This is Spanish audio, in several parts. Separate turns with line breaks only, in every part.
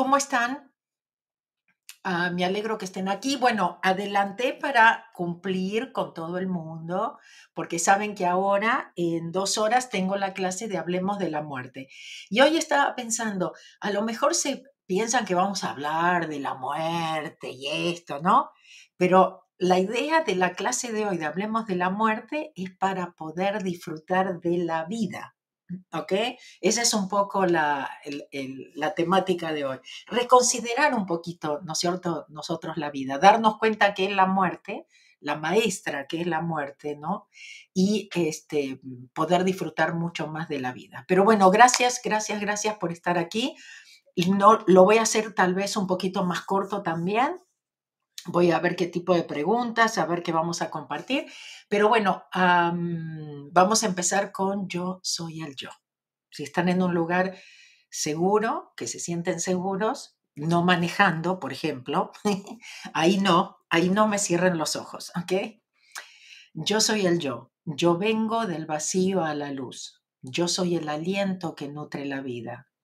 ¿cómo están? Ah, me alegro que estén aquí. Bueno, adelanté para cumplir con todo el mundo, porque saben que ahora en dos horas tengo la clase de Hablemos de la Muerte. Y hoy estaba pensando, a lo mejor se piensan que vamos a hablar de la muerte y esto, ¿no? Pero la idea de la clase de hoy de Hablemos de la Muerte es para poder disfrutar de la vida. ¿Ok? Esa es un poco la, la, temática de hoy. Reconsiderar un poquito, ¿no es cierto?, nosotros la vida, darnos cuenta que es la muerte, la maestra que es la muerte, ¿no? Y este, poder disfrutar mucho más de la vida. Pero bueno, gracias, gracias, gracias por estar aquí. No, lo voy a hacer tal vez un poquito más corto también, Voy a ver qué tipo de preguntas, a ver qué vamos a compartir. Pero bueno, vamos a empezar con yo soy el yo. Si están en un lugar seguro, que se sienten seguros, no manejando, por ejemplo, ahí no, ahí no me cierren los ojos, ¿ok? Yo soy el yo. Yo vengo del vacío a la luz. Yo soy el aliento que nutre la vida.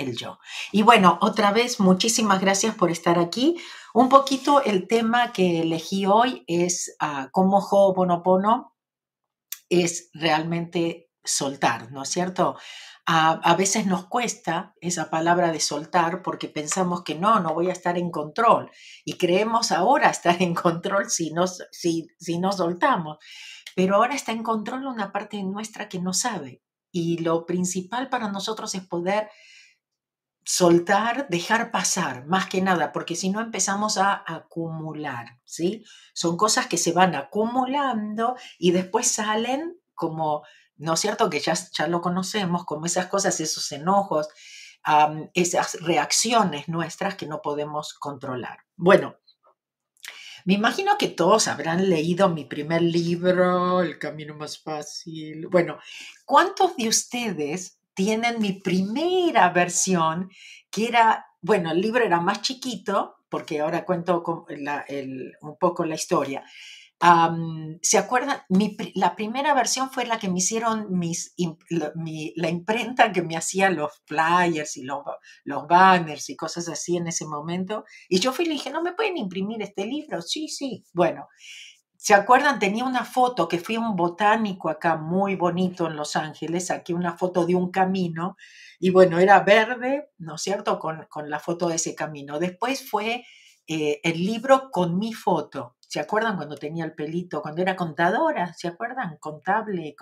el yo. Y bueno, otra vez, muchísimas gracias por estar aquí. Un poquito el tema que elegí hoy es uh, cómo Ho'oponopono es realmente soltar, ¿no es cierto? a veces nos cuesta esa palabra de soltar porque pensamos que no, no voy a estar en control y creemos ahora estar en control si no, si, si no soltamos, pero ahora está en control una parte nuestra que no sabe y lo principal para nosotros es poder soltar, dejar pasar, más que nada, porque si no empezamos a acumular, ¿sí? Son cosas que se van acumulando y después salen como, ¿no es cierto? Que ya, ya lo conocemos, como esas cosas, esos enojos, esas reacciones nuestras que no podemos controlar. Bueno, me imagino que todos habrán leído mi primer libro, El Camino Más Fácil. Bueno, ¿cuántos de ustedes tienen mi primera versión, que era, bueno, el libro era más chiquito, porque ahora cuento un poco la historia. ¿Se acuerdan? la primera versión fue la que me hicieron mis, la, imprenta que me hacía los flyers y los, los banners y cosas así en ese momento. Y yo fui y le dije, ¿no me pueden imprimir este libro? Sí, sí. Bueno, ¿Se acuerdan? Tenía una foto que fui a un botánico acá muy bonito en Los Ángeles, aquí una foto de un camino, y bueno, era verde, ¿no es cierto?, con, la foto de ese camino. Después fue eh, el libro con mi foto. ¿Se acuerdan cuando tenía el pelito, cuando era contadora? ¿Se acuerdan? Contable,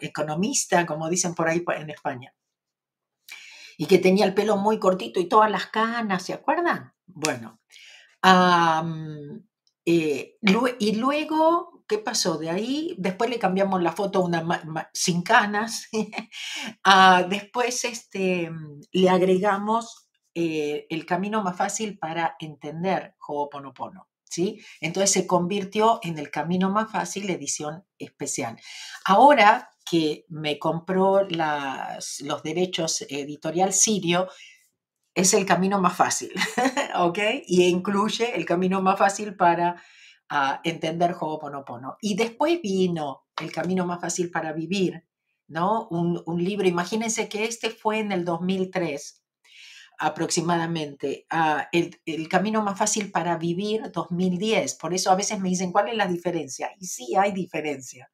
economista, como dicen por ahí en España. Y que tenía el pelo muy cortito y todas las canas, ¿se acuerdan? Bueno, eh, y luego, ¿qué pasó? De ahí, después le cambiamos la foto una sin canas. Ah, después este, le agregamos eh, el camino más fácil para entender Ho'oponopono. ¿sí? Entonces se convirtió en el camino más fácil edición especial. Ahora que me compró los derechos editorial Sirio, es el camino más fácil, ¿ok? Y incluye el camino más fácil para uh, entender Ho'oponopono. Y después vino el camino más fácil para vivir, ¿no? Un, libro, imagínense que este fue en el 2003 aproximadamente, uh, el, el, camino más fácil para vivir 2010. Por eso a veces me dicen, ¿cuál es la diferencia? Y sí hay diferencia.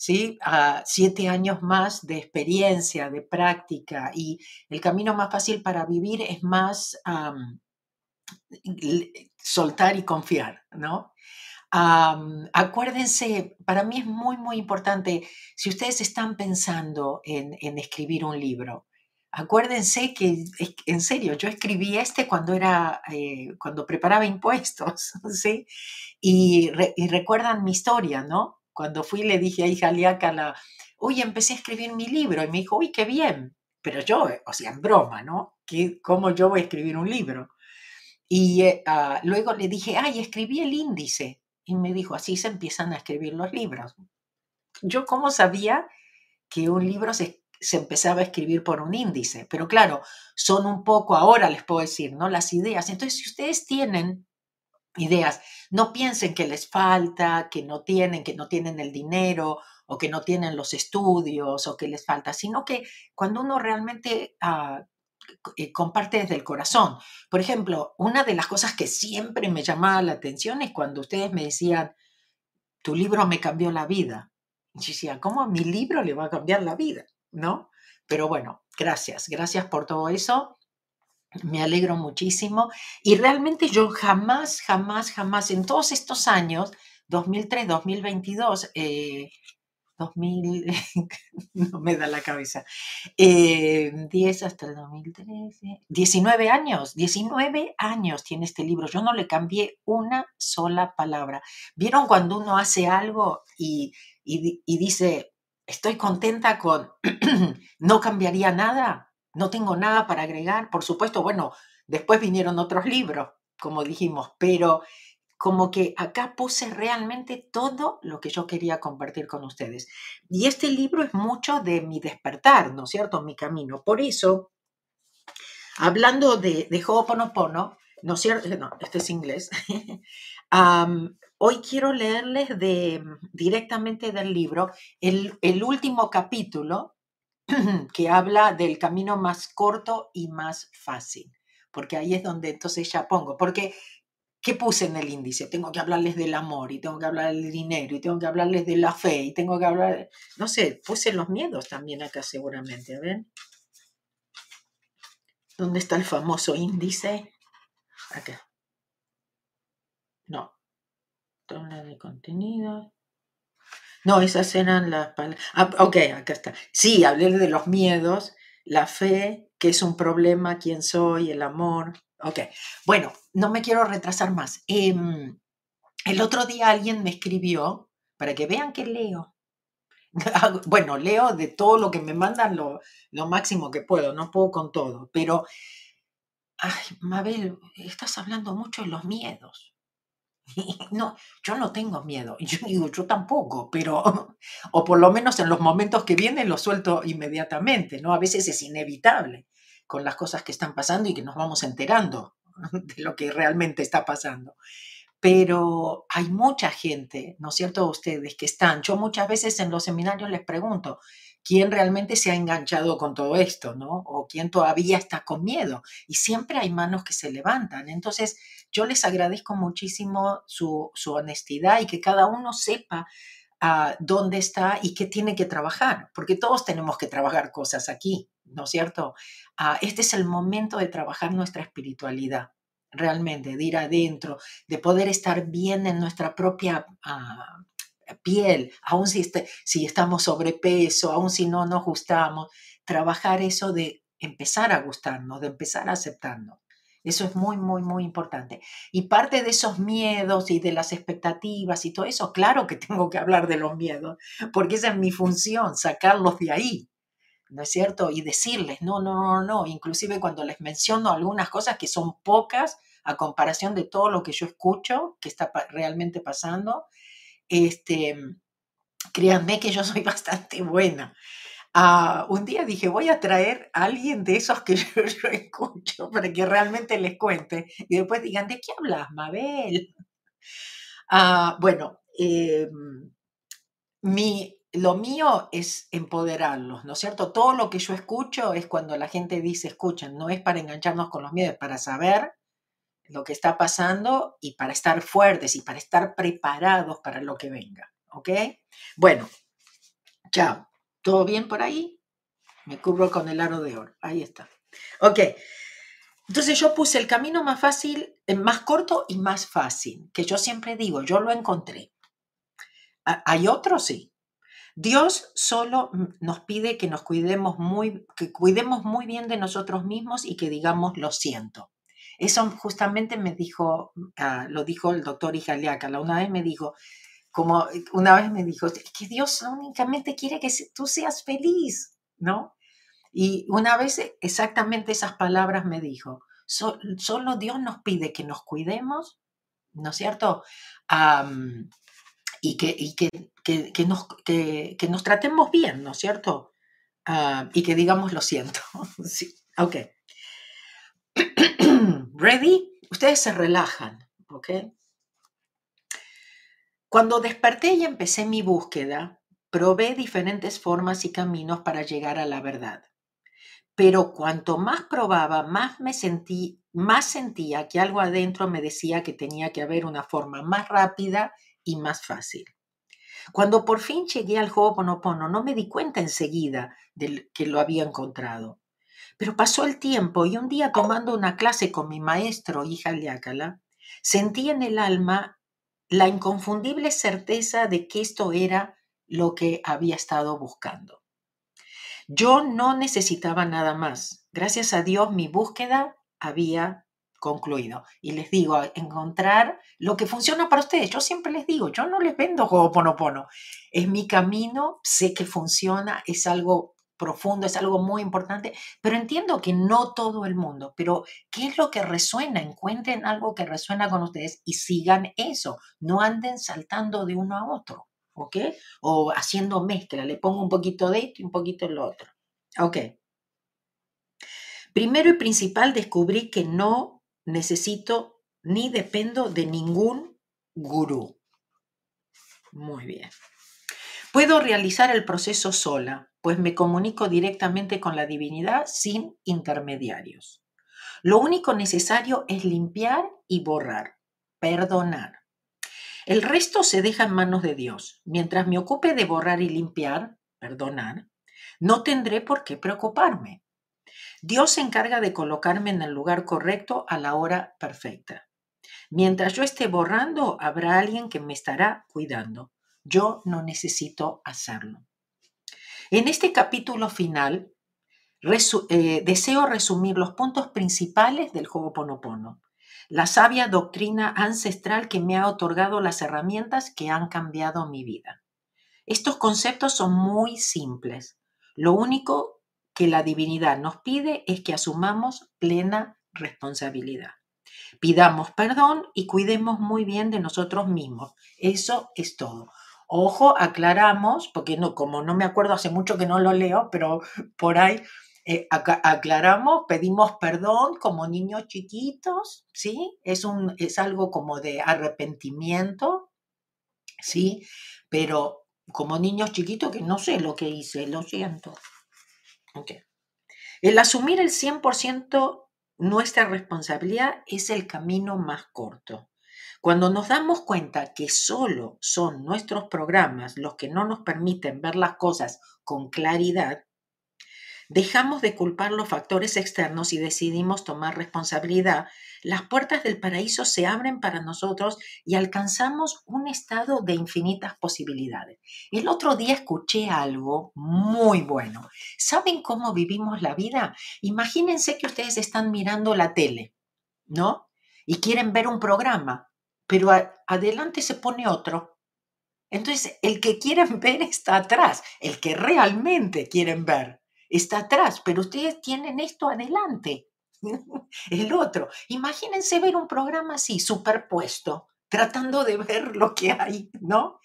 ¿Sí? Siete años más de experiencia, de práctica y el camino más fácil para vivir es más soltar y confiar, ¿no? acuérdense, para mí es muy, muy importante, si ustedes están pensando en, escribir un libro, acuérdense que, en serio, yo escribí este cuando era, eh, cuando preparaba impuestos, ¿sí? Y recuerdan mi historia, ¿no? Cuando fui le dije a hija la, uy, empecé a escribir mi libro y me dijo, uy, qué bien. Pero yo, o sea, en broma, ¿no? ¿Cómo yo voy a escribir un libro? Y eh, ah, luego le dije, ay, escribí el índice. Y me dijo, así se empiezan a escribir los libros. Yo cómo sabía que un libro se, se empezaba a escribir por un índice, pero claro, son un poco, ahora les puedo decir, ¿no? Las ideas. Entonces, si ustedes tienen ideas, no piensen que les falta, que no tienen, que no tienen el dinero o que no tienen los estudios o que les falta, sino que cuando uno realmente ah, eh, comparte desde el corazón. Por ejemplo, una de las cosas que siempre me llamaba la atención es cuando ustedes me decían, tu libro me cambió la vida. Y decía, ¿cómo mi libro le va a cambiar la vida? ¿No? Pero bueno, gracias, gracias por todo eso. Me alegro muchísimo. Y realmente yo jamás, jamás, jamás, en todos estos años, 2003, 2022, eh, 2000, no me da la cabeza, 10 eh, hasta el 2013, 19 años, 19 años tiene este libro. Yo no le cambié una sola palabra. ¿Vieron cuando uno hace algo y, y dice, estoy contenta con, no cambiaría nada, no tengo nada para agregar? Por supuesto, bueno, después vinieron otros libros, como dijimos, pero como que acá puse realmente todo lo que yo quería compartir con ustedes. Y este libro es mucho de mi despertar, ¿no es cierto? Mi camino. Por eso, hablando de, de ¿no es cierto? No, este es inglés. hoy quiero leerles de, directamente del libro el, el último capítulo que habla del camino más corto y más fácil porque ahí es donde entonces ya pongo, porque ¿Qué puse en el índice? Tengo que hablarles del amor y tengo que hablar del dinero y tengo que hablarles de la fe y tengo que hablar, no sé, puse los miedos también acá seguramente, a ver. ¿Dónde está el famoso índice? Acá. No. Tabla de contenido. No, esas eran las palabras. Ah, ok, acá está. Sí, hablé de los miedos, la fe, que es un problema, quién soy, el amor, Ok, bueno, no me quiero retrasar más. Em, el otro día alguien me escribió, para que vean que leo. bueno, leo de todo lo que me mandan lo, lo máximo que puedo, no puedo con todo, pero, ay, Mabel, estás hablando mucho de los miedos. No, yo no tengo miedo. Yo digo, yo tampoco, pero, o por lo menos en los momentos que vienen lo suelto inmediatamente, ¿no? A veces es inevitable con las cosas que están pasando y que nos vamos enterando de lo que realmente está pasando. Pero hay mucha gente, ¿no es cierto? Ustedes que están, yo muchas veces en los seminarios les pregunto, ¿quién realmente se ha enganchado con todo esto, ¿no? O quién todavía está con miedo. Y siempre hay manos que se levantan. Entonces, yo les agradezco muchísimo su, su honestidad y que cada uno sepa a dónde está y qué tiene que trabajar, porque todos tenemos que trabajar cosas aquí, ¿no es cierto? Ah, este es el momento de trabajar nuestra espiritualidad, realmente, de ir adentro, de poder estar bien en nuestra propia ah, piel, aun si, este, si estamos sobrepeso, aun si no nos gustamos, trabajar eso de empezar a gustarnos, de empezar a aceptarnos. Eso es muy, muy, muy importante. Y parte de esos miedos y de las expectativas y todo eso, claro que tengo que hablar de los miedos, porque esa es mi función, sacarlos de ahí, ¿no es cierto? Y decirles, no, no, no, no, inclusive cuando les menciono algunas cosas que son pocas a comparación de todo lo que yo escucho que está realmente pasando, este, créanme que yo soy bastante buena. Ah, un día dije, voy a traer a alguien de esos que yo, escucho para que realmente les cuente y después digan, ¿de qué hablas, Mabel? Ah, bueno, em, mi, lo mío es empoderarlos, ¿no es cierto? Todo lo que yo escucho es cuando la gente dice, escuchen, no es para engancharnos con los miedos, es para saber lo que está pasando y para estar fuertes y para estar preparados para lo que venga, ¿ok? Bueno, chao. ¿Todo bien por ahí? Me cubro con el aro de oro. Ahí está. Ok. Entonces yo puse el camino más fácil, eh, más corto y más fácil, que yo siempre digo, yo lo encontré. ¿Hay otro? Sí. Dios solo nos pide que nos cuidemos muy, que cuidemos muy bien de nosotros mismos y que digamos lo siento. Eso justamente me dijo, ah, lo dijo el doctor Ijaliaca. La una vez me dijo, como eh, una vez me dijo, que Dios únicamente quiere que tú seas feliz, ¿no? Y una vez eh, exactamente esas palabras me dijo, solo Dios nos pide que nos cuidemos ¿no es cierto? y que, que, nos, que, nos, tratemos bien, ¿no es cierto? y que digamos lo siento. sí, ok. ¿Ready? Ustedes se relajan, ¿ok? Cuando desperté y empecé mi búsqueda, probé diferentes formas y caminos para llegar a la verdad. Pero cuanto más probaba, más me sentí, más sentía que algo adentro me decía que tenía que haber una forma más rápida y más fácil. Cuando por fin llegué al Ho'oponopono, no me di cuenta enseguida de que lo había encontrado. Pero pasó el tiempo y un día tomando una clase con mi maestro, hija Liácala, sentí en el alma la inconfundible certeza de que esto era lo que había estado buscando. Yo no necesitaba nada más. Gracias a Dios mi búsqueda había concluido. Y les digo, encontrar lo que funciona para ustedes. Yo siempre les digo, yo no les vendo Ho'oponopono. Es mi camino, sé que funciona, es algo profundo, es algo muy importante, pero entiendo que no todo el mundo, pero ¿qué es lo que resuena? Encuentren algo que resuena con ustedes y sigan eso, no anden saltando de uno a otro, ¿ok? O haciendo mezcla, le pongo un poquito de esto y un poquito de lo otro, ¿ok? Primero y principal descubrí que no necesito ni dependo de ningún gurú. Muy bien. Puedo realizar el proceso sola, pues me comunico directamente con la divinidad sin intermediarios. Lo único necesario es limpiar y borrar, perdonar. El resto se deja en manos de Dios. Mientras me ocupe de borrar y limpiar, perdonar, no tendré por qué preocuparme. Dios se encarga de colocarme en el lugar correcto a la hora perfecta. Mientras yo esté borrando, habrá alguien que me estará cuidando. Yo no necesito hacerlo. En este capítulo final, eh, deseo resumir los puntos principales del Ho'oponopono, la sabia doctrina ancestral que me ha otorgado las herramientas que han cambiado mi vida. Estos conceptos son muy simples. Lo único que la divinidad nos pide es que asumamos plena responsabilidad. Pidamos perdón y cuidemos muy bien de nosotros mismos. Eso es todo. Ojo, aclaramos, porque no, como no me acuerdo, hace mucho que no lo leo, pero por ahí eh, aclaramos, pedimos perdón como niños chiquitos, ¿sí? Es, un, es algo como de arrepentimiento, ¿sí? Pero como niños chiquitos que no sé lo que hice, lo siento. El asumir el 100% nuestra responsabilidad es el camino más corto. Cuando nos damos cuenta que solo son nuestros programas los que no nos permiten ver las cosas con claridad, dejamos de culpar los factores externos y decidimos tomar responsabilidad, las puertas del paraíso se abren para nosotros y alcanzamos un estado de infinitas posibilidades. El otro día escuché algo muy bueno. ¿Saben cómo vivimos la vida? Imagínense que ustedes están mirando la tele, ¿no? Y quieren ver un programa pero adelante se pone otro. Entonces, el que quieren ver está atrás, el que realmente quieren ver está atrás, pero ustedes tienen esto adelante, el otro. Imagínense ver un programa así, superpuesto, tratando de ver lo que hay, ¿no?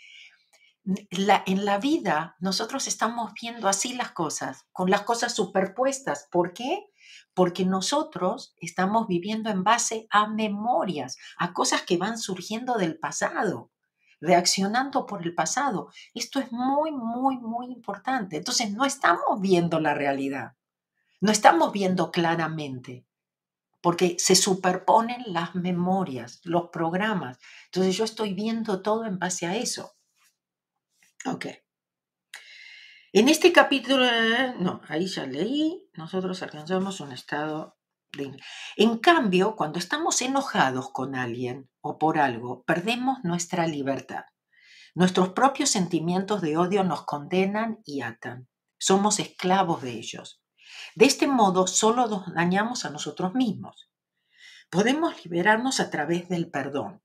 en la vida nosotros estamos viendo así las cosas, con las cosas superpuestas. ¿Por qué? Porque nosotros estamos viviendo en base a memorias, a cosas que van surgiendo del pasado, reaccionando por el pasado. Esto es muy, muy, muy importante. Entonces no estamos viendo la realidad, no estamos viendo claramente, porque se superponen las memorias, los programas. Entonces yo estoy viendo todo en base a eso. Ok. En este capítulo, no, ahí ya leí, nosotros alcanzamos un estado de... En cambio, cuando estamos enojados con alguien o por algo, perdemos nuestra libertad. Nuestros propios sentimientos de odio nos condenan y atan. Somos esclavos de ellos. De este modo, solo nos dañamos a nosotros mismos. Podemos liberarnos a través del perdón.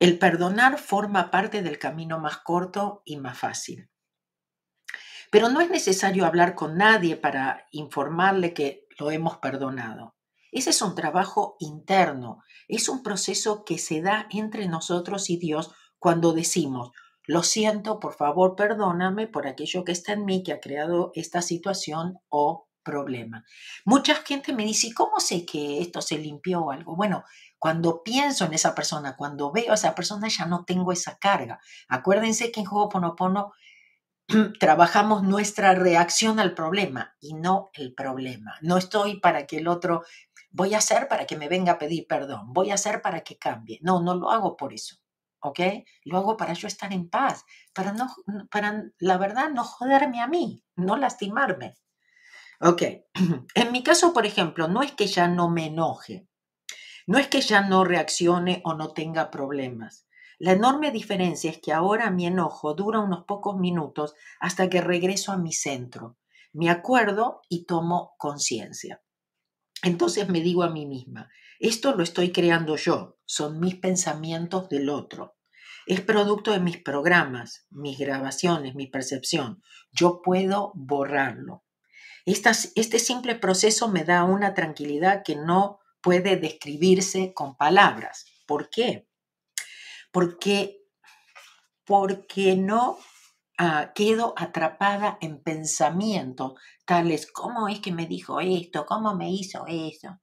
El perdonar forma parte del camino más corto y más fácil. Pero no es necesario hablar con nadie para informarle que lo hemos perdonado. Ese es un trabajo interno, es un proceso que se da entre nosotros y Dios cuando decimos, lo siento, por favor, perdóname por aquello que está en mí que ha creado esta situación o problema. Mucha gente me dice, ¿cómo sé que esto se limpió o algo? Bueno, cuando pienso en esa persona, cuando veo a esa persona, ya no tengo esa carga. Acuérdense que en Ho'oponopono trabajamos nuestra reacción al problema y no el problema. No estoy para que el otro, voy a hacer para que me venga a pedir perdón, voy a hacer para que cambie. No, no lo hago por eso. ¿ok? Lo hago para yo estar en paz, para no, para la verdad no joderme a mí, no lastimarme. Ok, en mi caso, por ejemplo, no es que ya no me enoje, no es que ya no reaccione o no tenga problemas. La enorme diferencia es que ahora mi enojo dura unos pocos minutos hasta que regreso a mi centro, me acuerdo y tomo conciencia. Entonces me digo a mí misma, esto lo estoy creando yo, son mis pensamientos del otro. Es producto de mis programas, mis grabaciones, mi percepción. Yo puedo borrarlo este simple proceso me da una tranquilidad que no puede describirse con palabras. ¿Por qué? Porque, porque no ah, quedo atrapada en pensamientos tales, ¿cómo es que me dijo esto? ¿Cómo me hizo eso?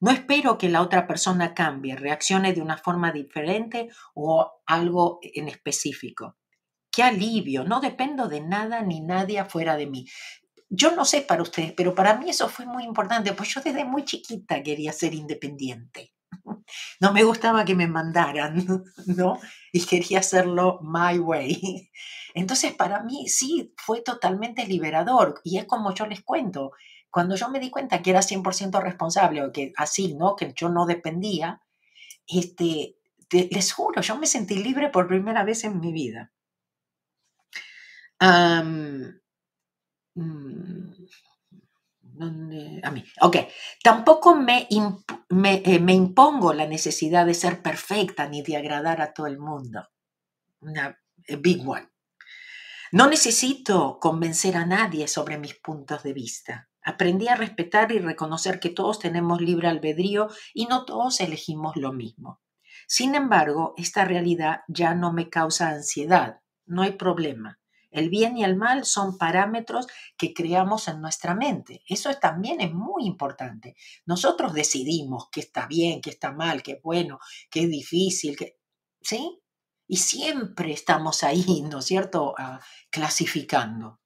No espero que la otra persona cambie, reaccione de una forma diferente o algo en específico. Qué alivio, no dependo de nada ni nadie afuera de mí. Yo no sé para ustedes, pero para mí eso fue muy importante, pues yo desde muy chiquita quería ser independiente. No me gustaba que me mandaran, ¿no? Y quería hacerlo my way. Entonces, para mí sí fue totalmente liberador. Y es como yo les cuento, cuando yo me di cuenta que era 100% responsable, o que así, ¿no? Que yo no dependía, este, les juro, yo me sentí libre por primera vez en mi vida. Mm, a mí. Ok, tampoco me, eh, me, impongo la necesidad de ser perfecta ni de agradar a todo el mundo. Una eh, big one. No necesito convencer a nadie sobre mis puntos de vista. Aprendí a respetar y reconocer que todos tenemos libre albedrío y no todos elegimos lo mismo. Sin embargo, esta realidad ya no me causa ansiedad. No hay problema. El bien y el mal son parámetros que creamos en nuestra mente. Eso también es muy importante. Nosotros decidimos qué está bien, qué está mal, qué es bueno, qué es difícil. ¿sí? Y siempre estamos ahí, ¿no es cierto?, ah, clasificando.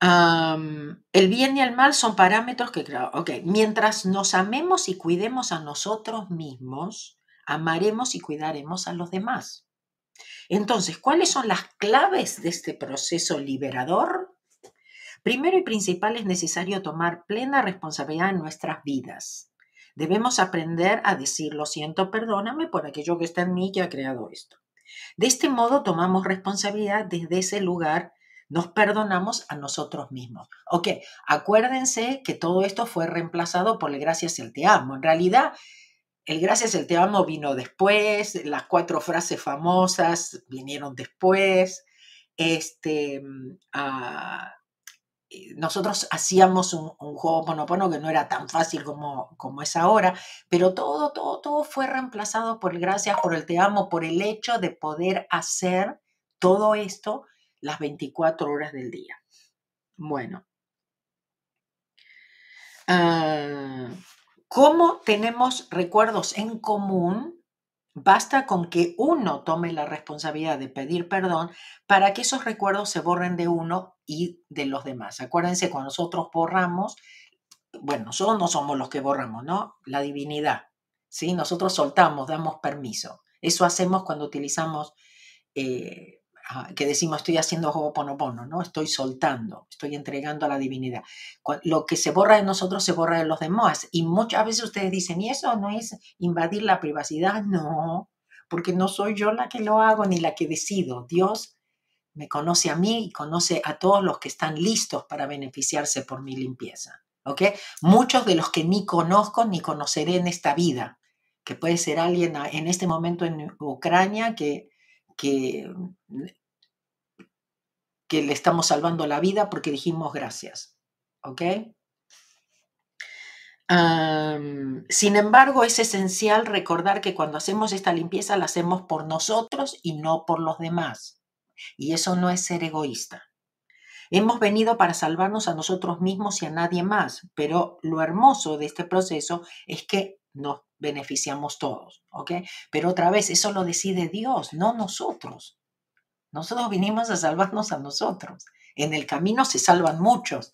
el bien y el mal son parámetros que, ok, mientras nos amemos y cuidemos a nosotros mismos, amaremos y cuidaremos a los demás. Entonces, ¿cuáles son las claves de este proceso liberador? Primero y principal es necesario tomar plena responsabilidad en nuestras vidas. Debemos aprender a decir lo siento, perdóname por aquello que está en mí que ha creado esto. De este modo tomamos responsabilidad desde ese lugar, nos perdonamos a nosotros mismos. Ok, acuérdense que todo esto fue reemplazado por el gracias y el te amo. En realidad, el gracias, el te amo vino después, las cuatro frases famosas vinieron después. Este, ah, eh, nosotros hacíamos un, juego monopono que no era tan fácil como, como es ahora, pero todo, todo, todo fue reemplazado por el gracias, por el te amo, por el hecho de poder hacer todo esto las 24 horas del día. Bueno. Ah, ¿Cómo tenemos recuerdos en común? Basta con que uno tome la responsabilidad de pedir perdón para que esos recuerdos se borren de uno y de los demás. Acuérdense, cuando nosotros borramos, bueno, nosotros no somos los que borramos, ¿no? La divinidad, ¿sí? Nosotros soltamos, damos permiso. Eso hacemos cuando utilizamos eh, que decimos estoy haciendo Ho'oponopono, ¿no? Estoy soltando, estoy entregando a la divinidad. Lo que se borra de nosotros se borra de los demás. Y muchas veces ustedes dicen, ¿y eso no es invadir la privacidad? No, porque no soy yo la que lo hago ni la que decido. Dios me conoce a mí y conoce a todos los que están listos para beneficiarse por mi limpieza. ¿Ok? Muchos de los que ni conozco ni conoceré en esta vida, que puede ser alguien en este momento en Ucrania que que, que le estamos salvando la vida porque dijimos gracias. ¿Ok? sin embargo, es esencial recordar que cuando hacemos esta limpieza la hacemos por nosotros y no por los demás. Y eso no es ser egoísta. Hemos venido para salvarnos a nosotros mismos y a nadie más, pero lo hermoso de este proceso es que nos beneficiamos todos, ¿ok? Pero otra vez, eso lo decide Dios, no nosotros. Nosotros vinimos a salvarnos a nosotros. En el camino se salvan muchos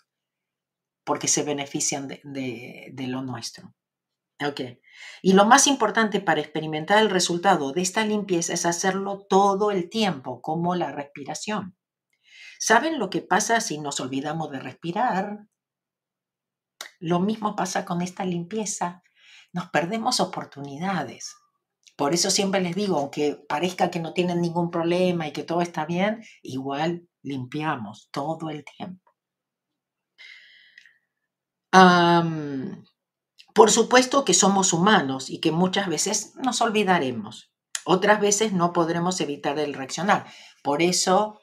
porque se benefician de, lo nuestro. ¿ok? Y lo más importante para experimentar el resultado de esta limpieza es hacerlo todo el tiempo, como la respiración. ¿Saben lo que pasa si nos olvidamos de respirar? Lo mismo pasa con esta limpieza. Nos perdemos oportunidades. Por eso siempre les digo, aunque parezca que no tienen ningún problema y que todo está bien, igual limpiamos todo el tiempo. por supuesto que somos humanos y que muchas veces nos olvidaremos. Otras veces no podremos evitar el reaccionar. Por eso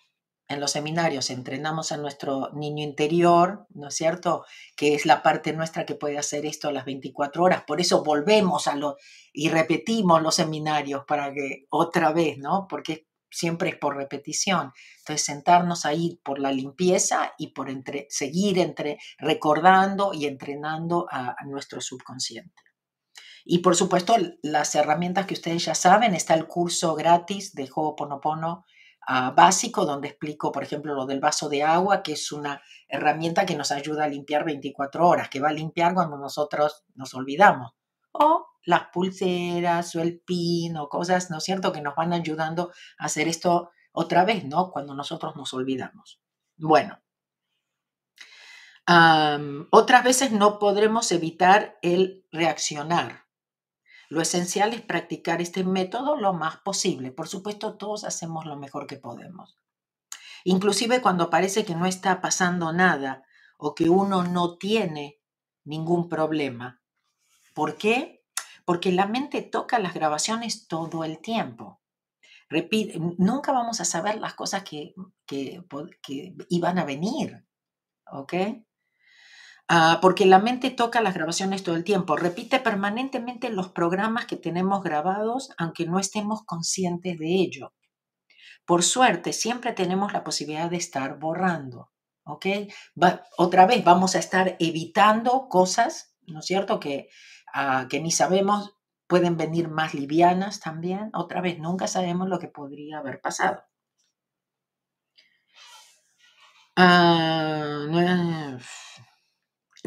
en los seminarios entrenamos a nuestro niño interior, ¿no es cierto? Que es la parte nuestra que puede hacer esto a las 24 horas. Por eso volvemos a lo y repetimos los seminarios para que otra vez, ¿no? Porque siempre es por repetición. Entonces, sentarnos ahí por la limpieza y por entre, seguir entre, recordando y entrenando a, nuestro subconsciente. Y por supuesto, las herramientas que ustedes ya saben, está el curso gratis de Ho'oponopono básico donde explico, por ejemplo, lo del vaso de agua, que es una herramienta que nos ayuda a limpiar 24 horas, que va a limpiar cuando nosotros nos olvidamos. O las pulseras o el pin o cosas, ¿no es cierto?, que nos van ayudando a hacer esto otra vez, ¿no? Cuando nosotros nos olvidamos. Bueno, otras veces no podremos evitar el reaccionar, lo esencial es practicar este método lo más posible. Por supuesto, todos hacemos lo mejor que podemos. Inclusive cuando parece que no está pasando nada o que uno no tiene ningún problema. ¿Por qué? Porque la mente toca las grabaciones todo el tiempo. Repite, nunca vamos a saber las cosas que, que, que iban a venir. ¿Ok? Ah, porque la mente toca las grabaciones todo el tiempo, repite permanentemente los programas que tenemos grabados, aunque no estemos conscientes de ello. Por suerte, siempre tenemos la posibilidad de estar borrando, ¿ok? otra vez, vamos a estar evitando cosas, ¿no es cierto?, que, ah, que ni sabemos, pueden venir más livianas también. Otra vez, nunca sabemos lo que podría haber pasado. No,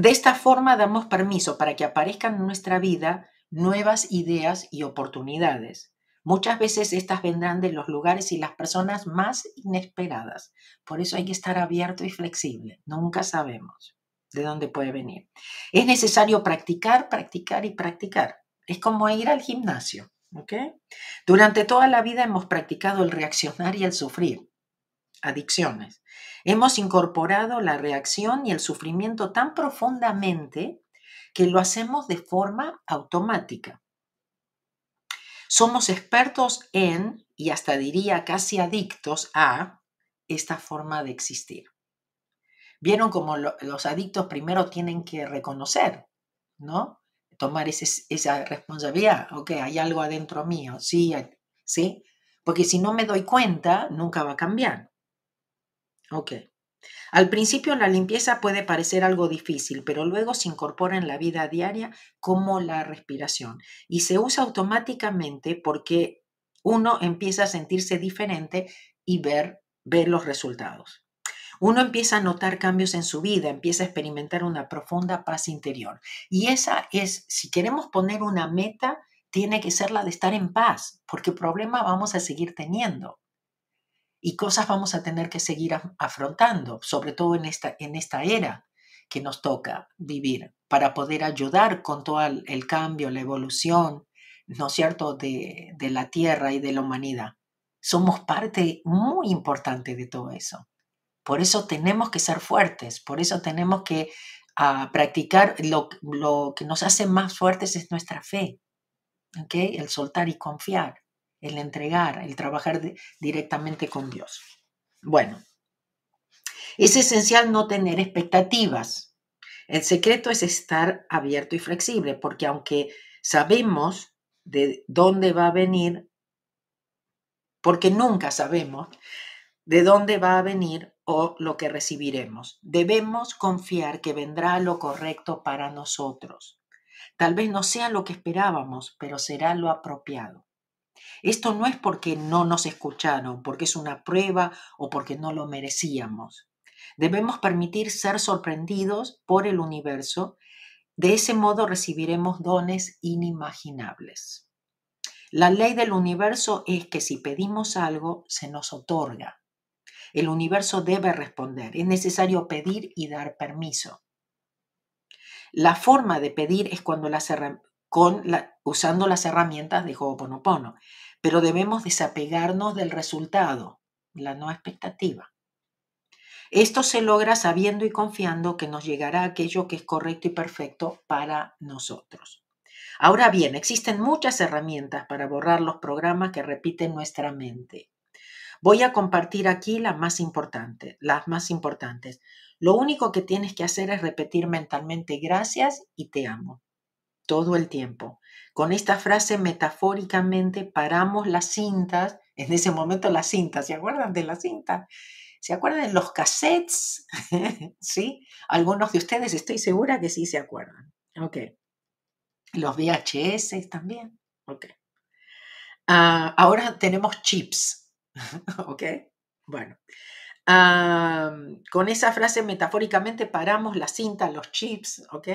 de esta forma damos permiso para que aparezcan en nuestra vida nuevas ideas y oportunidades. Muchas veces estas vendrán de los lugares y las personas más inesperadas. Por eso hay que estar abierto y flexible. Nunca sabemos de dónde puede venir. Es necesario practicar, practicar y practicar. Es como ir al gimnasio. Durante toda la vida hemos practicado el reaccionar y el sufrir. Adicciones. Hemos incorporado la reacción y el sufrimiento tan profundamente que lo hacemos de forma automática. Somos expertos en, y hasta diría casi adictos a, esta forma de existir. Vieron como los adictos primero tienen que reconocer, ¿no? Tomar esa responsabilidad. Ok, hay algo adentro mío, sí, sí. Porque si no me doy cuenta, nunca va a cambiar. Ok. Al principio la limpieza puede parecer algo difícil, pero luego se incorpora en la vida diaria como la respiración y se usa automáticamente porque uno empieza a sentirse diferente y ver, ver los resultados. Uno empieza a notar cambios en su vida, empieza a experimentar una profunda paz interior. Y esa es, si queremos poner una meta, tiene que ser la de estar en paz, porque problema vamos a seguir teniendo y cosas vamos a tener que seguir afrontando, sobre todo en esta, en esta era que nos toca vivir, para poder ayudar con todo el, cambio, la evolución, ¿no es cierto?, de, la Tierra y de la humanidad. Somos parte muy importante de todo eso. Por eso tenemos que ser fuertes, por eso tenemos que ah, practicar lo, lo, que nos hace más fuertes es nuestra fe, ¿okay? el soltar y confiar el entregar, el trabajar directamente con Dios. Bueno, es esencial no tener expectativas. El secreto es estar abierto y flexible, porque aunque sabemos de dónde va a venir, porque nunca sabemos de dónde va a venir o lo que recibiremos. Debemos confiar que vendrá lo correcto para nosotros. Tal vez no sea lo que esperábamos, pero será lo apropiado. Esto no es porque no nos escucharon, porque es una prueba o porque no lo merecíamos. Debemos permitir ser sorprendidos por el universo. De ese modo recibiremos dones inimaginables. La ley del universo es que si pedimos algo, se nos otorga. El universo debe responder. Es necesario pedir y dar permiso. La forma de pedir es cuando usando las herramientas de Ho'oponopono, pero debemos desapegarnos del resultado, la no expectativa. Esto se logra sabiendo y confiando que nos llegará aquello que es correcto y perfecto para nosotros. Ahora bien, existen muchas herramientas para borrar los programas que repiten nuestra mente. Voy a compartir aquí las más importantes, las más importantes. Lo único que tienes que hacer es repetir mentalmente gracias y te amo todo el tiempo. Con esta frase metafóricamente paramos las cintas, en ese momento las cintas, ¿se acuerdan de las cintas? ¿Se acuerdan de los cassettes? ¿Sí? Algunos de ustedes estoy segura que sí se acuerdan. Ok. Los VHS también. Ok. Ah, ahora tenemos chips. ok. Bueno. Ah, con esa frase metafóricamente paramos la cinta, los chips, ¿ok?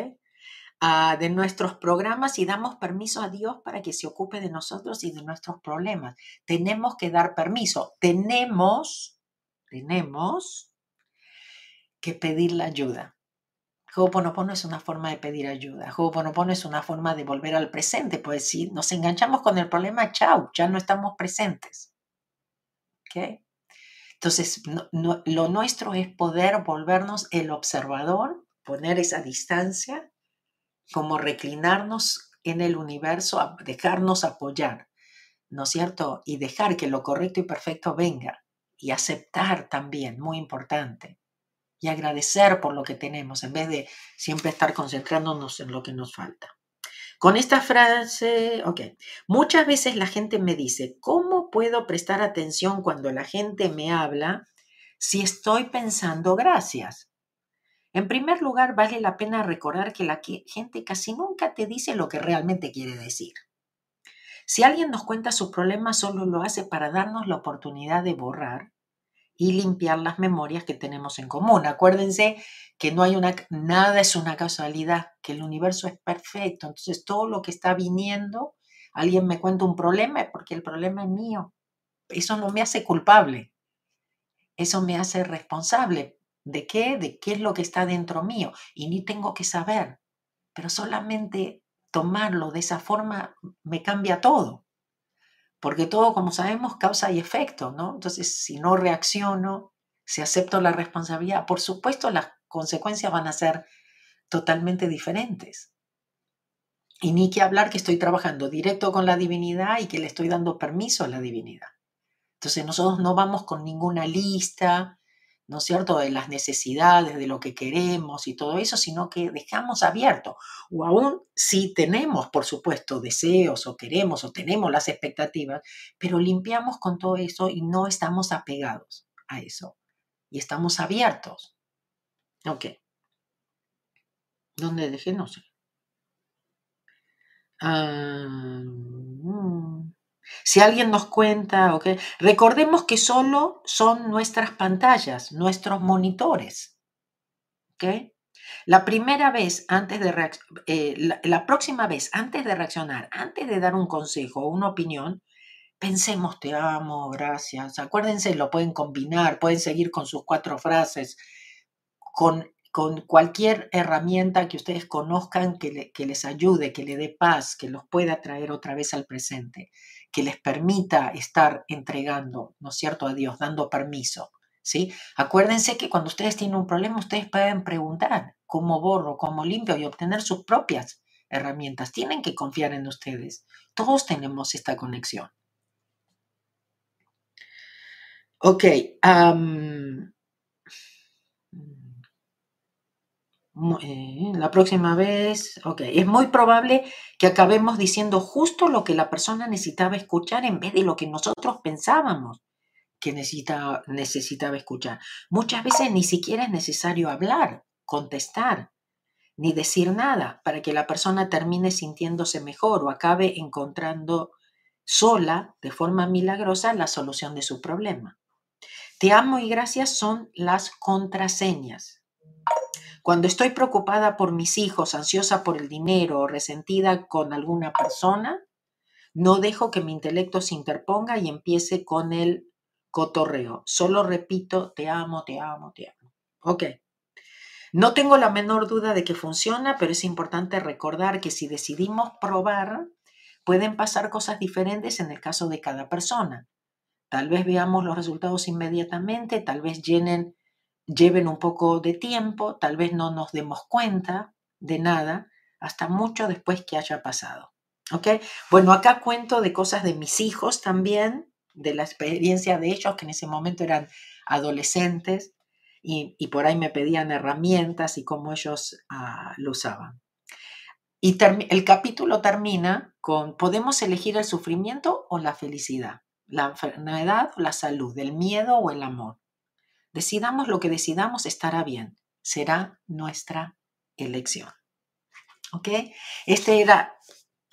Ah, de nuestros programas y damos permiso a Dios para que se ocupe de nosotros y de nuestros problemas. Tenemos que dar permiso. Tenemos, tenemos que pedir la ayuda. Ho'oponopono es una forma de pedir ayuda. Ho'oponopono es una forma de volver al presente. Pues si nos enganchamos con el problema, chao, ya no estamos presentes. ¿Ok? Entonces, lo nuestro es poder volvernos el observador, poner esa distancia, como reclinarnos en el universo, dejarnos apoyar, ¿no es cierto? Y dejar que lo correcto y perfecto venga. Y aceptar también, muy importante y agradecer por lo que tenemos en vez de siempre estar concentrándonos en lo que nos falta. Con esta frase, ok, muchas veces la gente me dice, ¿cómo puedo prestar atención cuando la gente me habla si estoy pensando gracias? En primer lugar, vale la pena recordar que la gente casi nunca te dice lo que realmente quiere decir. Si alguien nos cuenta su problema, solo lo hace para darnos la oportunidad de borrar y limpiar las memorias que tenemos en común. Acuérdense que no hay nada es una casualidad, que el universo es perfecto. Entonces todo lo que está viniendo, alguien me cuenta un problema porque el problema es mío. Eso no me hace culpable. Eso me hace responsable. ¿De qué? De qué es lo que está dentro mío. Y ni tengo que saber. Pero solamente tomarlo de esa forma me cambia todo porque todo, como sabemos, causa y efecto, ¿no? Entonces, si no reacciono, si acepto la responsabilidad, por supuesto las consecuencias van a ser totalmente diferentes. Y ni que hablar que estoy trabajando directo con la divinidad y que le estoy dando permiso a la divinidad. Entonces nosotros no vamos con ninguna lista, ¿no es cierto?, de las necesidades, de lo que queremos y todo eso, sino que dejamos abierto. O aún si tenemos, por supuesto, deseos o queremos o tenemos las expectativas, pero limpiamos con todo eso y no estamos apegados a eso. Y estamos abiertos. Ok. ¿Dónde dejé? No sé. Ah, mm. Si alguien nos cuenta, ¿ok? Recordemos que solo son nuestras pantallas, nuestros monitores. ¿Ok? La primera vez antes de eh, la, próxima vez antes de reaccionar, antes de dar un consejo o una opinión, pensemos te amo, gracias. Acuérdense, lo pueden combinar, pueden seguir con sus cuatro frases, con, con cualquier herramienta que ustedes conozcan que, que les ayude, que le dé paz, que los pueda traer otra vez al presente que les permita estar entregando, ¿no es cierto?, a Dios, dando permiso. ¿Sí? Acuérdense que cuando ustedes tienen un problema, ustedes pueden preguntar cómo borro, cómo limpio y obtener sus propias herramientas. Tienen que confiar en ustedes. Todos tenemos esta conexión. Ok. Eh, la próxima vez, ok, es muy probable que acabemos diciendo justo lo que la persona necesitaba escuchar en vez de lo que nosotros pensábamos que necesitaba, necesitaba escuchar. Muchas veces ni siquiera es necesario hablar, contestar, ni decir nada para que la persona termine sintiéndose mejor o acabe encontrando sola, de forma milagrosa, la solución de su problema. Te amo y gracias son las contraseñas. Cuando estoy preocupada por mis hijos, ansiosa por el dinero o resentida con alguna persona, no dejo que mi intelecto se interponga y empiece con el cotorreo. Solo repito, te amo, te amo, te amo. Ok. No tengo la menor duda de que funciona, pero es importante recordar que si decidimos probar, pueden pasar cosas diferentes en el caso de cada persona. Tal vez veamos los resultados inmediatamente, tal vez llenen, lleven un poco de tiempo, tal vez no nos demos cuenta de nada hasta mucho después que haya pasado. ¿Ok? Bueno, acá cuento de cosas de mis hijos también, de la experiencia de ellos, que en ese momento eran adolescentes y, por ahí me pedían herramientas y cómo ellos ah, lo usaban. Y el capítulo termina con, ¿podemos elegir el sufrimiento o la felicidad? ¿La enfermedad o la salud? ¿El miedo o el amor? Decidamos lo que decidamos estará bien. Será nuestra elección. ¿Ok? Este era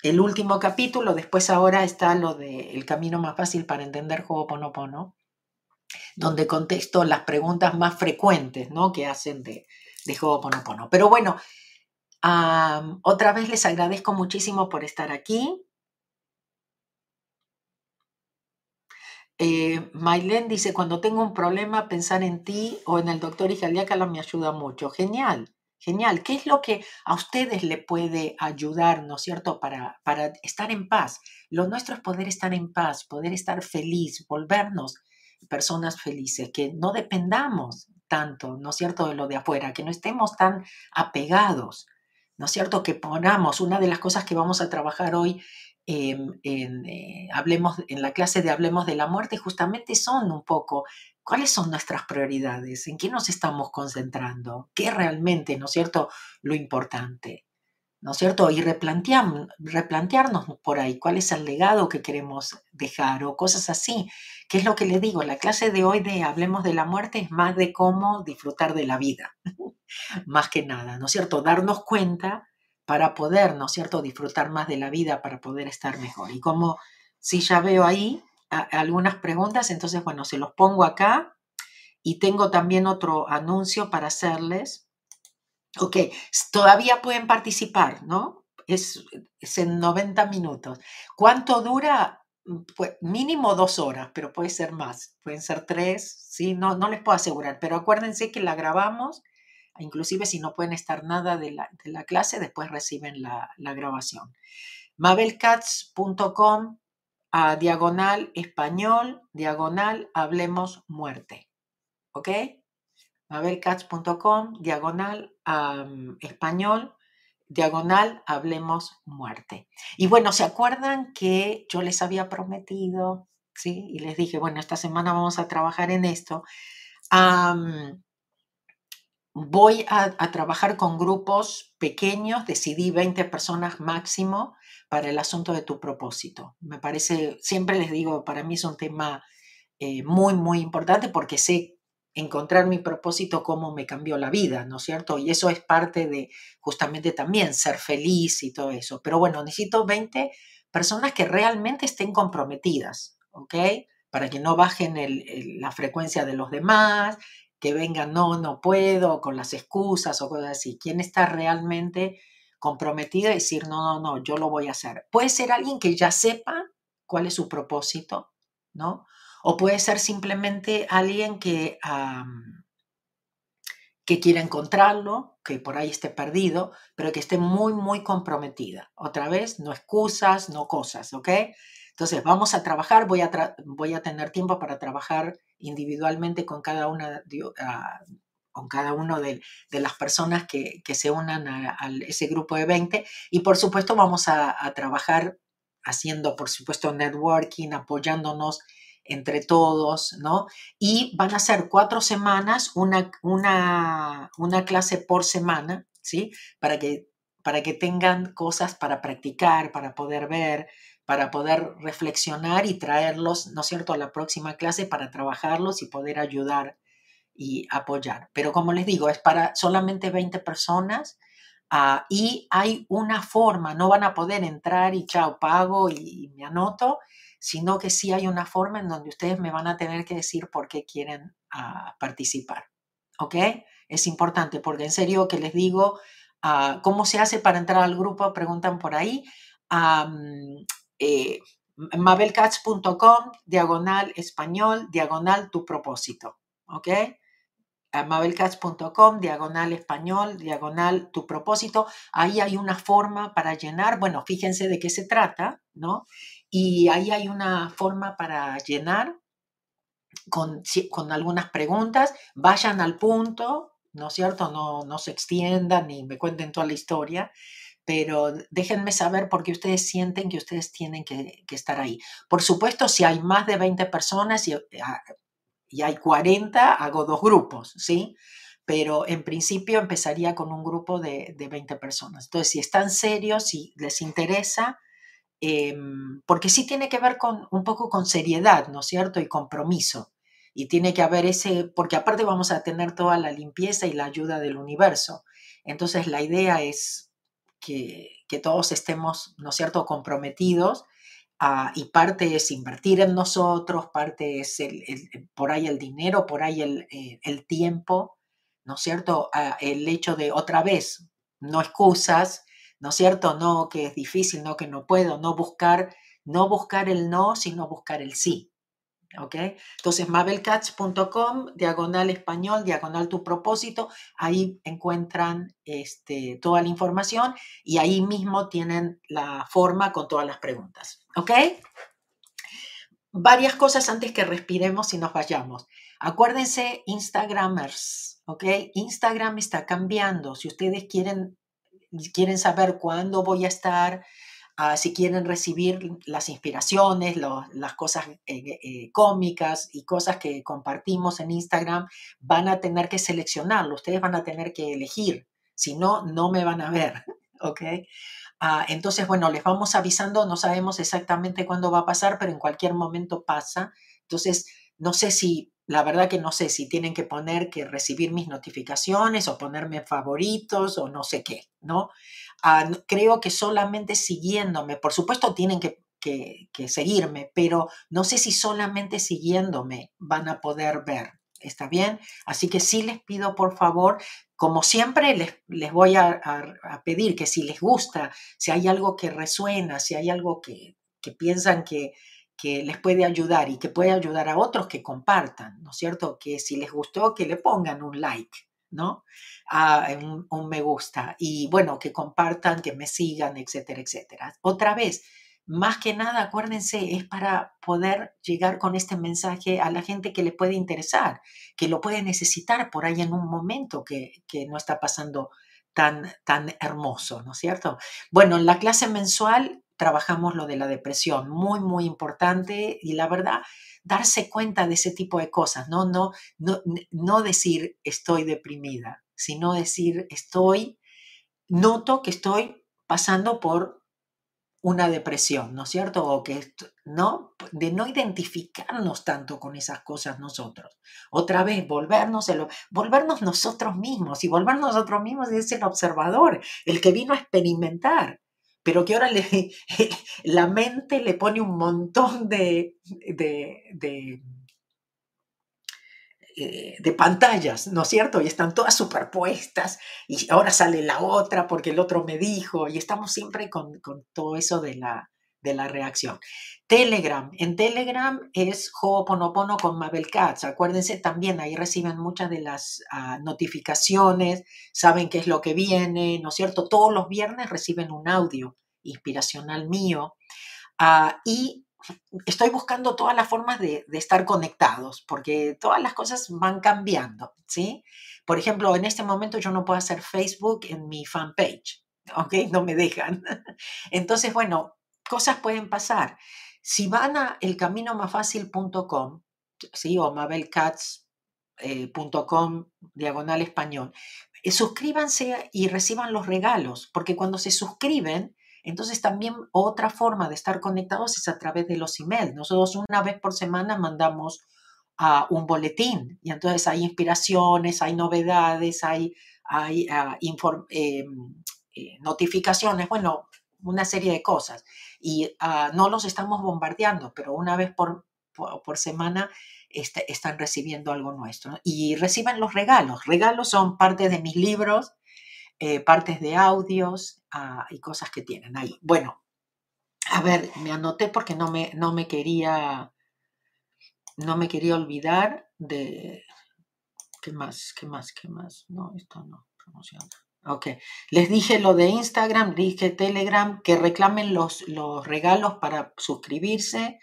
el último capítulo. Después ahora está lo de el camino más fácil para entender Ho'oponopono, donde contesto las preguntas más frecuentes ¿no? que hacen de, de Ho'oponopono. Pero bueno, otra vez les agradezco muchísimo por estar aquí. Eh, dice, cuando tengo un problema, pensar en ti o en el doctor Ijaliácalo me ayuda mucho. Genial, genial. ¿Qué es lo que a ustedes le puede ayudar, ¿no es cierto?, para, para estar en paz. Lo nuestro es poder estar en paz, poder estar feliz, volvernos personas felices, que no dependamos tanto, ¿no es cierto?, de lo de afuera, que no estemos tan apegados ¿no es cierto? Que ponamos, una de las cosas que vamos a trabajar hoy en, eh, hablemos, en la clase de Hablemos de la Muerte justamente son un poco cuáles son nuestras prioridades, en qué nos estamos concentrando, qué realmente, ¿no es cierto?, lo importante. ¿no cierto? Y replantearnos por ahí cuál es el legado que queremos dejar o cosas así. ¿Qué es lo que le digo? La clase de hoy de Hablemos de la muerte es más de cómo disfrutar de la vida, más que nada, ¿no cierto? Darnos cuenta para poder, ¿no es cierto?, disfrutar más de la vida, para poder estar mejor. Y como si ya veo ahí algunas preguntas, entonces, bueno, se los pongo acá y tengo también otro anuncio para hacerles Ok, todavía pueden participar, ¿no? Es, en 90 minutos. ¿Cuánto dura? Pues mínimo dos horas, pero puede ser más, pueden ser tres, ¿sí? No, no les puedo asegurar, pero acuérdense que la grabamos, inclusive si no pueden estar nada de la, clase, después reciben la, la grabación. mabelcats.com a diagonal español, diagonal hablemos muerte. ¿Ok? mabelcats.com, diagonal español, diagonal hablemos muerte. Y bueno, ¿se acuerdan que yo les había prometido, sí? Y les dije, bueno, esta semana vamos a trabajar en esto. Voy a, trabajar con grupos pequeños, decidí 20 personas máximo para el asunto de tu propósito. Me parece, siempre les digo, para mí es un tema eh, muy, muy importante porque sé encontrar mi propósito, cómo me cambió la vida, ¿no es cierto? Y eso es parte de justamente también ser feliz y todo eso. Pero bueno, necesito 20 personas que realmente estén comprometidas, ¿ok? Para que no bajen la frecuencia de los demás, que vengan, no, no puedo, con las excusas o cosas así. ¿Quién está realmente comprometido y decir, no, no, no, yo lo voy a hacer? Puede ser alguien que ya sepa cuál es su propósito, ¿no? O puede ser simplemente alguien que, que quiera encontrarlo, que por ahí esté perdido, pero que esté muy, muy comprometida. Otra vez, no excusas, no cosas, ¿ok? Entonces, vamos a trabajar, voy a, voy a tener tiempo para trabajar individualmente con cada una ah, con cada uno de, las personas que, se unan a, ese grupo de 20 y por supuesto vamos a, a trabajar haciendo, por supuesto, networking, apoyándonos entre todos, ¿no? Y van a ser cuatro semanas, una, una, una clase por semana, ¿sí? Para que, para que tengan cosas para practicar, para poder ver, para poder reflexionar y traerlos, ¿no es cierto?, a la próxima clase para trabajarlos y poder ayudar y apoyar. Pero como les digo, es para solamente 20 personas ah, y hay una forma, no van a poder entrar y chao, pago y, me anoto, sino que sí hay una forma en donde ustedes me van a tener que decir por qué quieren ah, participar. ¿Ok? Es importante porque en serio que les digo, ah, ¿cómo se hace para entrar al grupo? Preguntan por ahí. Eh, diagonal español, diagonal tu propósito. ¿Ok? mabelcats.com, diagonal español, diagonal tu propósito. Ahí hay una forma para llenar. Bueno, fíjense de qué se trata, ¿no? Y ahí hay una forma para llenar con, con algunas preguntas. Vayan al punto, ¿no es cierto? No, no se extiendan ni me cuenten toda la historia pero déjenme saber por qué ustedes sienten que ustedes tienen que, estar ahí. Por supuesto, si hay más de 20 personas y, ah, y hay 40, hago dos grupos, ¿sí? Pero en principio empezaría con un grupo de, de 20 personas. Entonces, si están serios, si les interesa, em, porque sí tiene que ver con un poco con seriedad, ¿no es cierto? Y compromiso. Y tiene que haber ese, porque aparte vamos a tener toda la limpieza y la ayuda del universo. Entonces, la idea es que, todos estemos, ¿no cierto?, comprometidos Ah, y parte es invertir en nosotros, parte es el, por ahí el dinero, por ahí el, eh, el tiempo, ¿no cierto? Ah, el hecho de otra vez, no excusas, ¿no cierto? No que es difícil, no que no puedo, no buscar, no buscar el no, sino buscar el sí. ¿Ok? Entonces, mabelcats.com, diagonal español, diagonal tu propósito, ahí encuentran este, toda la información y ahí mismo tienen la forma con todas las preguntas, ¿ok? Varias cosas antes que respiremos y nos vayamos. Acuérdense, Instagramers, ¿ok? Instagram está cambiando. Si ustedes quieren, quieren saber cuándo voy a estar, Ah, si quieren recibir las inspiraciones, las cosas eh, eh, cómicas y cosas que compartimos en Instagram, van a tener que seleccionarlo, ustedes van a tener que elegir, si no, no me van a ver, ¿ok? Ah, entonces, bueno, les vamos avisando, no sabemos exactamente cuándo va a pasar, pero en cualquier momento pasa. Entonces, no sé si, la verdad que no sé si tienen que poner que recibir mis notificaciones o ponerme favoritos o no sé qué, ¿no? Ah, creo que solamente siguiéndome, por supuesto tienen que, seguirme, pero no sé si solamente siguiéndome van a poder ver. ¿Está bien? Así que sí les pido por favor, como siempre les, les voy a, pedir que si les gusta, si hay algo que resuena, si hay algo que, piensan que, que les puede ayudar y que puede ayudar a otros que compartan, ¿no es cierto? Que si les gustó, que le pongan un like, ¿no? A un, me gusta y bueno, que compartan, que me sigan, etcétera, etcétera. Otra vez, más que nada, acuérdense, es para poder llegar con este mensaje a la gente que le puede interesar, que lo puede necesitar por ahí en un momento que, que no está pasando tan, tan hermoso, ¿no es cierto? Bueno, en la clase mensual trabajamos lo de la depresión, muy, muy importante y la verdad, darse cuenta de ese tipo de cosas, no, no, no, no decir estoy deprimida, sino decir estoy, noto que estoy pasando por una depresión, ¿no es cierto? O que, ¿no? De no identificarnos tanto con esas cosas nosotros. Otra vez, volvernos, el, volvernos nosotros mismos. Y volvernos nosotros mismos es el observador, el que vino a experimentar pero que ahora le, la mente le pone un montón de, de, eh, de, pantallas, ¿no es cierto? Y están todas superpuestas y ahora sale la otra porque el otro me dijo y estamos siempre con, con todo eso de la, de la reacción. Telegram. En Telegram es Ho'oponopono con Mabel Katz. Acuérdense también, ahí reciben muchas de las ah, notificaciones, saben qué es lo que viene, ¿no es cierto? Todos los viernes reciben un audio inspiracional mío. Ah, y estoy buscando todas las formas de, de, estar conectados, porque todas las cosas van cambiando, ¿sí? Por ejemplo, en este momento yo no puedo hacer Facebook en mi fanpage, ¿ok? No me dejan. Entonces, bueno, cosas pueden pasar. Si van a elcaminomafacil.com, ¿sí? o mabelcats.com, eh, diagonal español, suscríbanse y reciban los regalos, porque cuando se suscriben, entonces también otra forma de estar conectados es a través de los emails. Nosotros una vez por semana mandamos a un boletín y entonces hay inspiraciones, hay novedades, hay, hay eh, notificaciones, bueno, una serie de cosas. Y ah, no los estamos bombardeando, pero una vez por, por, semana este, están recibiendo algo nuestro. Y reciben los regalos. Regalos son parte de mis libros, eh, partes de audios ah, y cosas que tienen ahí. Bueno, a ver, me anoté porque no me, no me quería no me quería olvidar de... ¿Qué más? ¿Qué más? ¿Qué más? No, esto no. Promociona. Ok. Les dije lo de Instagram, dije Telegram, que reclamen los, los regalos para suscribirse.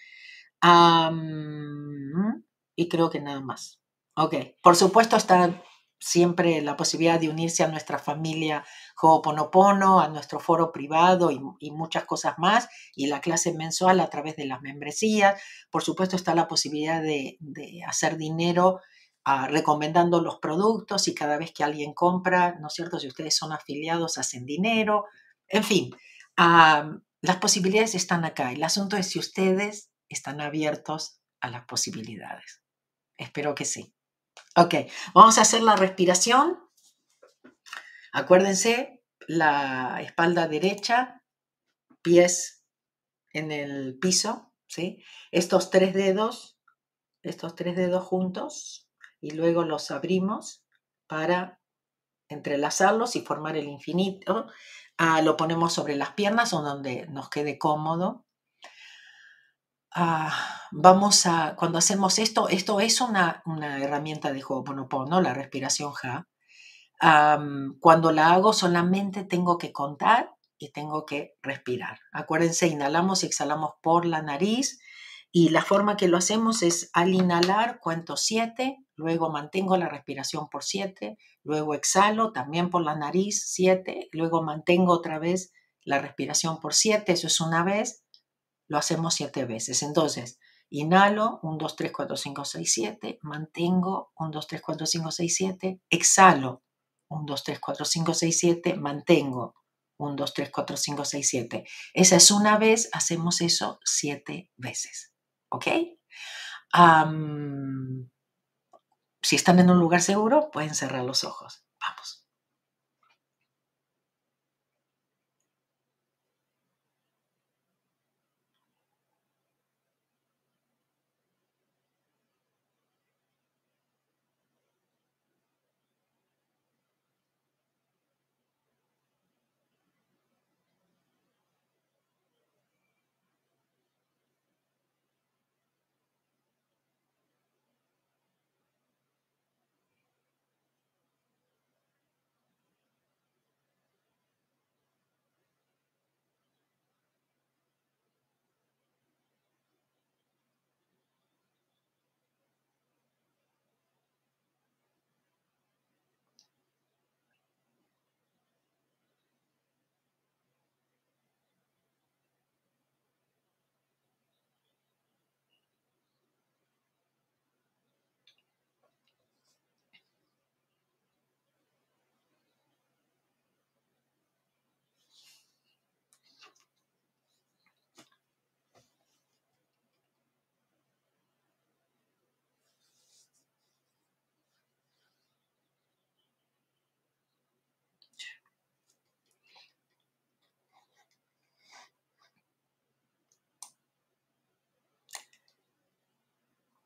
y creo que nada más. Ok. Por supuesto está siempre la posibilidad de unirse a nuestra familia Ho'oponopono, a nuestro foro privado y, muchas cosas más, y la clase mensual a través de las membresías. Por supuesto está la posibilidad de, hacer dinero ah, recomendando los productos y cada vez que alguien compra, ¿no es cierto? Si ustedes son afiliados, hacen dinero. En fin, las posibilidades están acá. El asunto es si ustedes están abiertos a las posibilidades. Espero que sí. Ok, vamos a hacer la respiración. Acuérdense, la espalda derecha, pies en el piso, ¿sí? Estos tres dedos, estos tres dedos juntos y luego los abrimos para entrelazarlos y formar el infinito. Ah, lo ponemos sobre las piernas o donde nos quede cómodo. Ah, vamos a, cuando hacemos esto, esto es una, herramienta de Ho'oponopono, la respiración Ja. cuando la hago solamente tengo que contar y tengo que respirar. Acuérdense, inhalamos y exhalamos por la nariz y la forma que lo hacemos es al inhalar cuento 7, luego mantengo la respiración por 7, luego exhalo también por la nariz 7, luego mantengo otra vez la respiración por 7, eso es una vez, lo hacemos siete veces. Entonces, inhalo, 1, 2, 3, 4, 5, 6, 7, mantengo, 1, 2, 3, 4, 5, 6, 7, exhalo, 1, 2, 3, 4, 5, 6, 7, mantengo, 1, 2, 3, 4, 5, 6, 7. Esa es una vez, hacemos eso siete veces. ¿Ok? Si están en un lugar seguro, pueden cerrar los ojos. Vamos.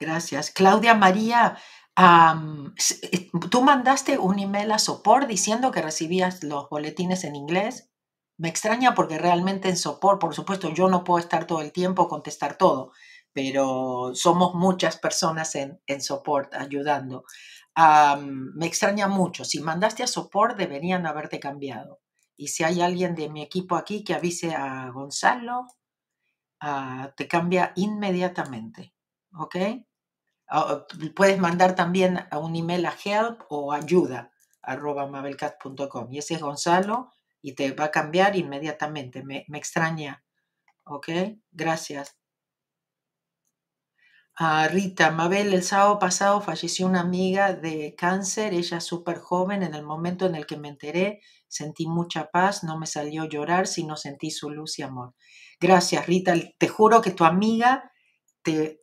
Gracias. Claudia María, eh, ¿tú mandaste un email a Sopor diciendo que recibías los boletines en inglés? Me extraña porque realmente en Sopor, por supuesto, yo no puedo estar todo el tiempo contestar todo, pero somos muchas personas en, en Sopor ayudando. me extraña mucho. Si mandaste a Sopor, deberían haberte cambiado. Y si hay alguien de mi equipo aquí que avise a Gonzalo, ah, te cambia inmediatamente. ¿ok? Puedes mandar también a un email a help o ayuda arroba mabelcat.com y ese es Gonzalo y te va a cambiar inmediatamente. Me, extraña. ¿Ok? Gracias. a Rita, Mabel, el sábado pasado falleció una amiga de cáncer, ella súper joven, en el momento en el que me enteré sentí mucha paz, no me salió llorar, sino sentí su luz y amor. Gracias, Rita, te juro que tu amiga te,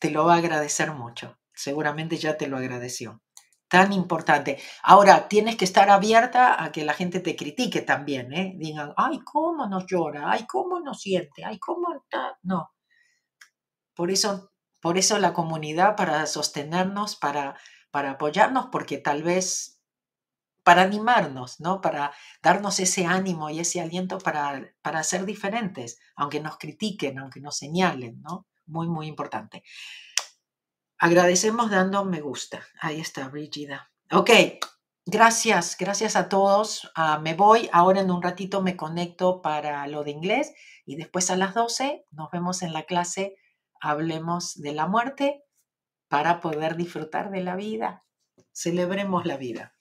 te lo va a agradecer mucho, seguramente ya te lo agradeció. Tan importante. Ahora, tienes que estar abierta a que la gente te critique también, ¿eh? Digan, ay, ¿cómo nos llora? Ay, ¿cómo nos siente? Ay, ¿cómo está? No. Por eso por eso la comunidad, para sostenernos, para, para apoyarnos, porque tal vez para animarnos, ¿no? Para darnos ese ánimo y ese aliento para, para ser diferentes, aunque nos critiquen, aunque nos señalen, ¿no? Muy, muy importante. Agradecemos dando me gusta. Ahí está, Brigida. Ok, gracias, gracias a todos. Ah, me voy, ahora en un ratito me conecto para lo de inglés y después a las 12 nos vemos en la clase hablemos de la muerte para poder disfrutar de la vida. Celebremos la vida.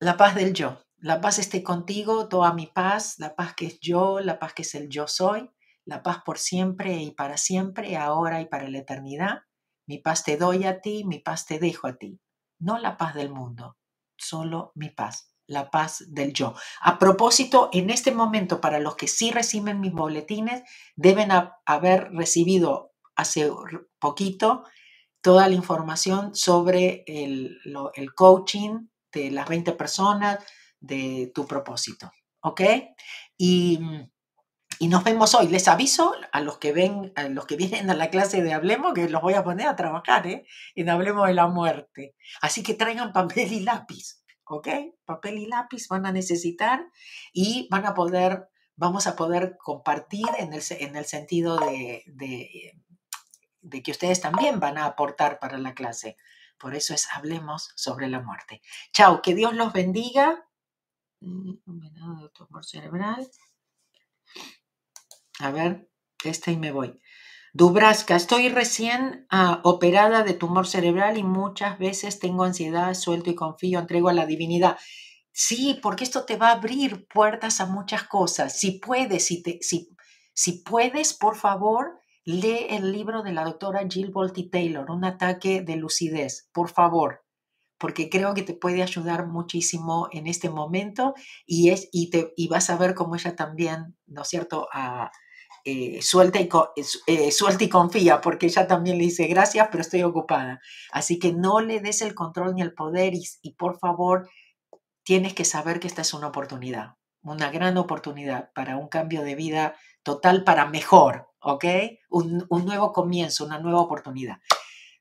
La paz del yo. La paz esté contigo, toda mi paz, la paz que es yo, la paz que es el yo soy, la paz por siempre y para siempre, ahora y para la eternidad. Mi paz te doy a ti, mi paz te dejo a ti. No la paz del mundo, solo mi paz la paz del yo. A propósito, en este momento, para los que sí reciben mis boletines, deben haber recibido hace poquito toda la información sobre el, el, coaching de las 20 personas de tu propósito. ¿Ok? Y, y, nos vemos hoy. Les aviso a los que ven, a los que vienen a la clase de Hablemos, que los voy a poner a trabajar ¿eh? en Hablemos de la muerte. Así que traigan papel y lápiz ¿ok? Papel y lápiz van a necesitar y van a poder, vamos a poder compartir en el, en el sentido de, de, que ustedes también van a aportar para la clase. Por eso es hablemos sobre la muerte. Chao, que Dios los bendiga. Mm, cerebral. A ver, este y me voy. Dubraska, estoy recién ah, operada de tumor cerebral y muchas veces tengo ansiedad, suelto y confío, entrego a la divinidad. Sí, porque esto te va a abrir puertas a muchas cosas. Si puedes, si, te, si, si puedes, por favor, lee el libro de la doctora Jill Bolte Taylor, Un ataque de lucidez, por favor, porque creo que te puede ayudar muchísimo en este momento y, es, y, te, y vas a ver cómo ella también, ¿no es cierto?, a eh, suelta, y, eh, suelta y confía, porque ella también le dice gracias, pero estoy ocupada. Así que no le des el control ni el poder y, por favor tienes que saber que esta es una oportunidad, una gran oportunidad para un cambio de vida total para mejor, ¿ok? Un, nuevo comienzo, una nueva oportunidad.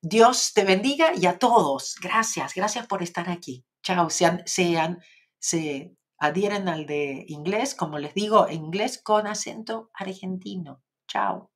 Dios te bendiga y a todos, gracias, gracias por estar aquí. Chao, sean, sean, se, adhieren al de inglés, como les digo, inglés con acento argentino. Chao.